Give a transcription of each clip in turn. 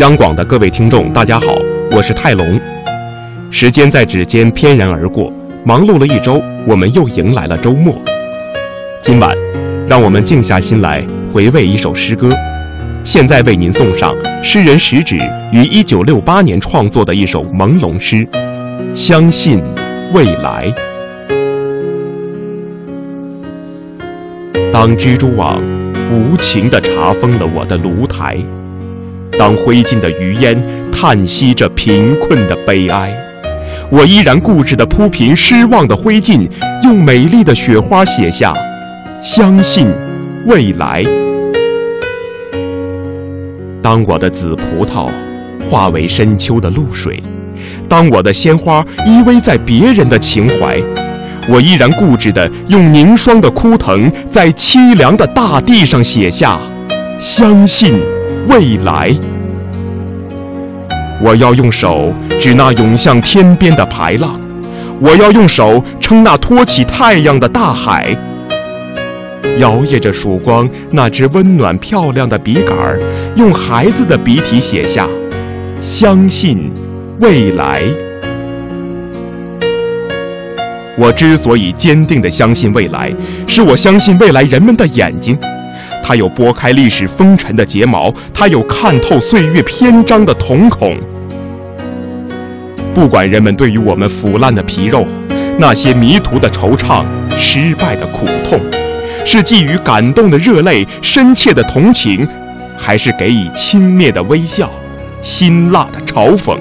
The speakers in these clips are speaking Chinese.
央广的各位听众，大家好，我是泰隆。时间在指尖翩然而过，忙碌了一周，我们又迎来了周末。今晚，让我们静下心来回味一首诗歌。现在为您送上诗人食指于一九六八年创作的一首朦胧诗《相信未来》。当蜘蛛网无情地查封了我的炉台。当灰烬的余烟叹息着贫困的悲哀，我依然固执地铺平失望的灰烬，用美丽的雪花写下“相信未来”。当我的紫葡萄化为深秋的露水，当我的鲜花依偎在别人的情怀，我依然固执地用凝霜的枯藤，在凄凉的大地上写下“相信”。未来，我要用手指那涌向天边的排浪，我要用手撑那托起太阳的大海。摇曳着曙光，那只温暖漂亮的笔杆，用孩子的笔体写下“相信未来”。我之所以坚定地相信未来，是我相信未来人们的眼睛。他有拨开历史风尘的睫毛，他有看透岁月篇章的瞳孔。不管人们对于我们腐烂的皮肉，那些迷途的惆怅，失败的苦痛，是寄予感动的热泪，深切的同情，还是给予轻蔑的微笑，辛辣的嘲讽。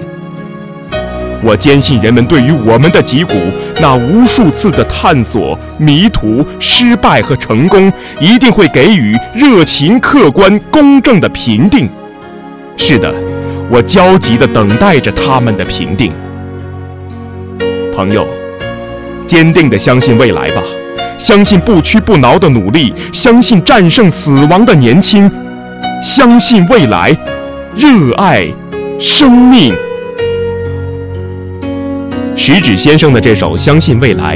我坚信，人们对于我们的脊骨那无数次的探索、迷途、失败和成功，一定会给予热情、客观、公正的评定。是的，我焦急地等待着他们的评定。朋友，坚定地相信未来吧，相信不屈不挠的努力，相信战胜死亡的年轻，相信未来，热爱生命。食指先生的这首《相信未来》，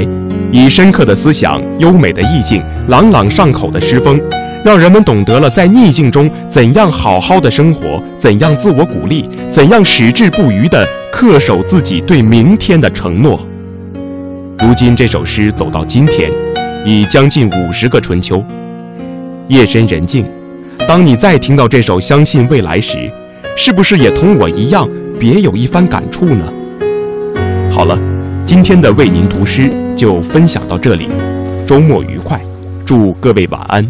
以深刻的思想、优美的意境、朗朗上口的诗风，让人们懂得了在逆境中怎样好好的生活，怎样自我鼓励，怎样矢志不渝地恪守自己对明天的承诺。如今这首诗走到今天，已将近五十个春秋。夜深人静，当你再听到这首《相信未来》时，是不是也同我一样别有一番感触呢？好了，今天的为您读诗就分享到这里，周末愉快，祝各位晚安。